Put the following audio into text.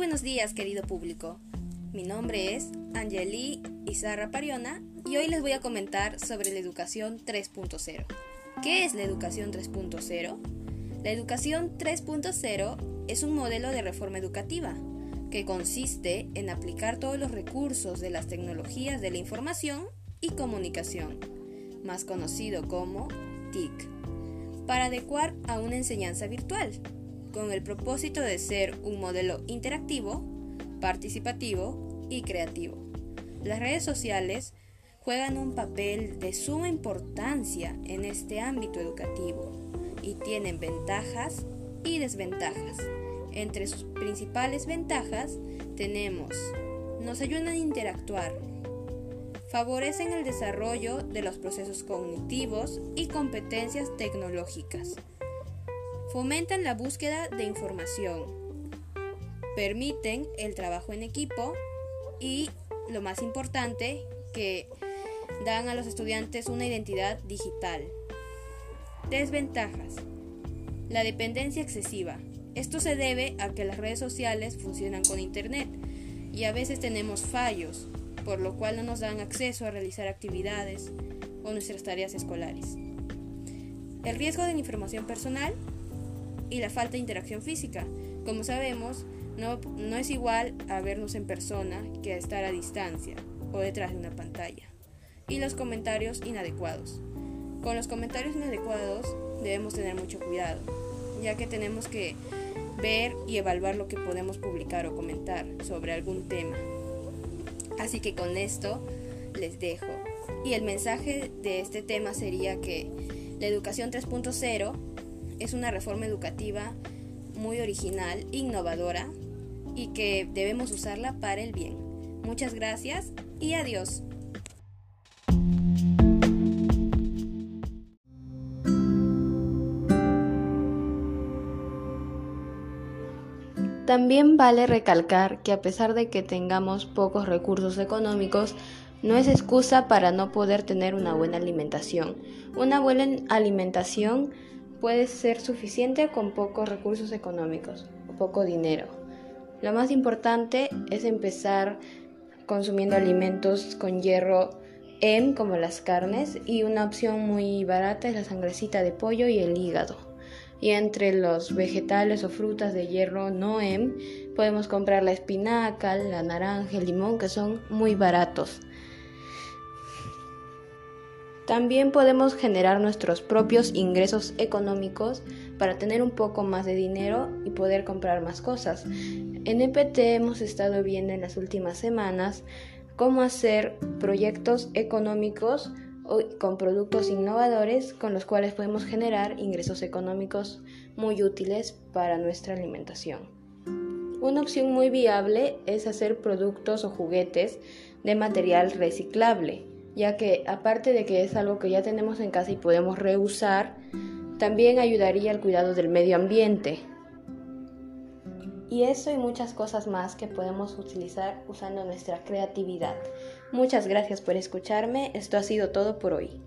buenos días, querido público. Mi nombre es Angeli Izarra Pariona y hoy les voy a comentar sobre la educación 3.0. ¿Qué es la educación 3.0? La educación 3.0 es un modelo de reforma educativa que consiste en aplicar todos los recursos de las tecnologías de la información y comunicación, más conocido como TIC, para adecuar a una enseñanza virtual, con el propósito de ser un modelo interactivo, participativo y creativo. Las redes sociales juegan un papel de suma importancia en este ámbito educativo y tienen ventajas y desventajas. Entre sus principales ventajas tenemos, nos ayudan a interactuar, favorecen el desarrollo de los procesos cognitivos y competencias tecnológicas, fomentan la búsqueda de información, permiten el trabajo en equipo y, lo más importante, que dan a los estudiantes una identidad digital. Desventajas. La dependencia excesiva. Esto se debe a que las redes sociales funcionan con Internet y a veces tenemos fallos, por lo cual no nos dan acceso a realizar actividades o nuestras tareas escolares. El riesgo de información personal y la falta de interacción física. Como sabemos, no, no es igual a vernos en persona que a estar a distancia o detrás de una pantalla. Y los comentarios inadecuados. Con los comentarios inadecuados debemos tener mucho cuidado, ya que tenemos que ver y evaluar lo que podemos publicar o comentar sobre algún tema. Así que con esto les dejo. Y el mensaje de este tema sería que la educación 3.0 es una reforma educativa muy original, innovadora y que debemos usarla para el bien. Muchas gracias y adiós. También vale recalcar que a pesar de que tengamos pocos recursos económicos, no es excusa para no poder tener una buena alimentación. Una buena alimentación puede ser suficiente con pocos recursos económicos o poco dinero. Lo más importante es empezar consumiendo alimentos con hierro M como las carnes y una opción muy barata es la sangrecita de pollo y el hígado. Y entre los vegetales o frutas de hierro no M podemos comprar la espinaca, la naranja, el limón que son muy baratos. También podemos generar nuestros propios ingresos económicos para tener un poco más de dinero y poder comprar más cosas. En EPT hemos estado viendo en las últimas semanas cómo hacer proyectos económicos con productos innovadores con los cuales podemos generar ingresos económicos muy útiles para nuestra alimentación. Una opción muy viable es hacer productos o juguetes de material reciclable ya que aparte de que es algo que ya tenemos en casa y podemos reusar, también ayudaría al cuidado del medio ambiente. Y eso y muchas cosas más que podemos utilizar usando nuestra creatividad. Muchas gracias por escucharme, esto ha sido todo por hoy.